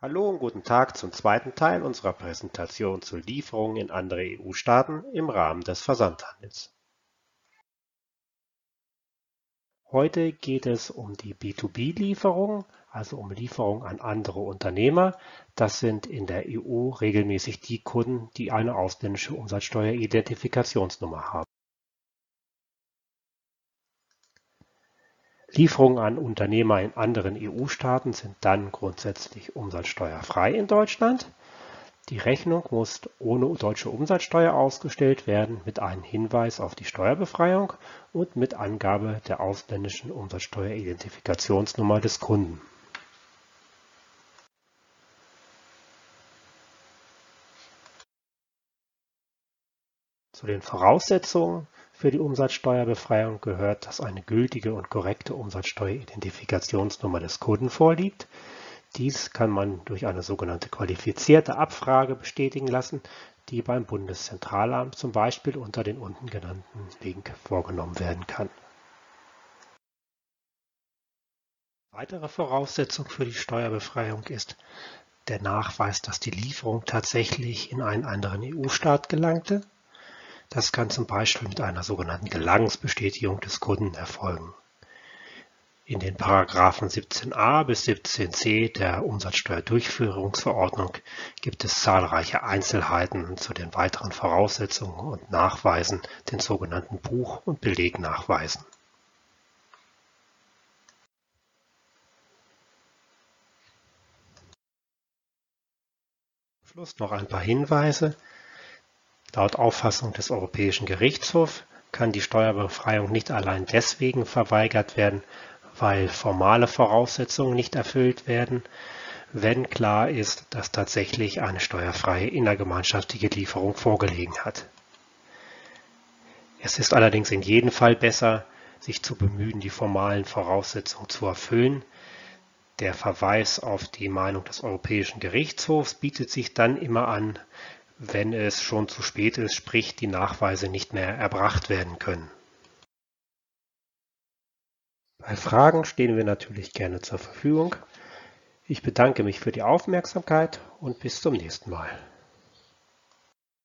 Hallo und guten Tag zum zweiten Teil unserer Präsentation zu Lieferungen in andere EU-Staaten im Rahmen des Versandhandels. Heute geht es um die B2B-Lieferungen, also um Lieferungen an andere Unternehmer. Das sind in der EU regelmäßig die Kunden, die eine ausländische Umsatzsteueridentifikationsnummer haben. Lieferungen an Unternehmer in anderen EU-Staaten sind dann grundsätzlich umsatzsteuerfrei in Deutschland. Die Rechnung muss ohne deutsche Umsatzsteuer ausgestellt werden mit einem Hinweis auf die Steuerbefreiung und mit Angabe der ausländischen Umsatzsteueridentifikationsnummer des Kunden. Zu den Voraussetzungen für die Umsatzsteuerbefreiung gehört, dass eine gültige und korrekte Umsatzsteueridentifikationsnummer des Kunden vorliegt. Dies kann man durch eine sogenannte qualifizierte Abfrage bestätigen lassen, die beim Bundeszentralamt zum Beispiel unter den unten genannten Link vorgenommen werden kann. Weitere Voraussetzung für die Steuerbefreiung ist der Nachweis, dass die Lieferung tatsächlich in einen anderen EU-Staat gelangte das kann zum Beispiel mit einer sogenannten Gelangsbestätigung des Kunden erfolgen. In den Paragraphen 17a bis 17c der Umsatzsteuerdurchführungsverordnung gibt es zahlreiche Einzelheiten zu den weiteren Voraussetzungen und Nachweisen, den sogenannten Buch- und Belegnachweisen. Schluss noch ein paar Hinweise. Laut Auffassung des Europäischen Gerichtshofs kann die Steuerbefreiung nicht allein deswegen verweigert werden, weil formale Voraussetzungen nicht erfüllt werden, wenn klar ist, dass tatsächlich eine steuerfreie innergemeinschaftliche Lieferung vorgelegen hat. Es ist allerdings in jedem Fall besser, sich zu bemühen, die formalen Voraussetzungen zu erfüllen. Der Verweis auf die Meinung des Europäischen Gerichtshofs bietet sich dann immer an, wenn es schon zu spät ist, sprich die Nachweise nicht mehr erbracht werden können. Bei Fragen stehen wir natürlich gerne zur Verfügung. Ich bedanke mich für die Aufmerksamkeit und bis zum nächsten Mal.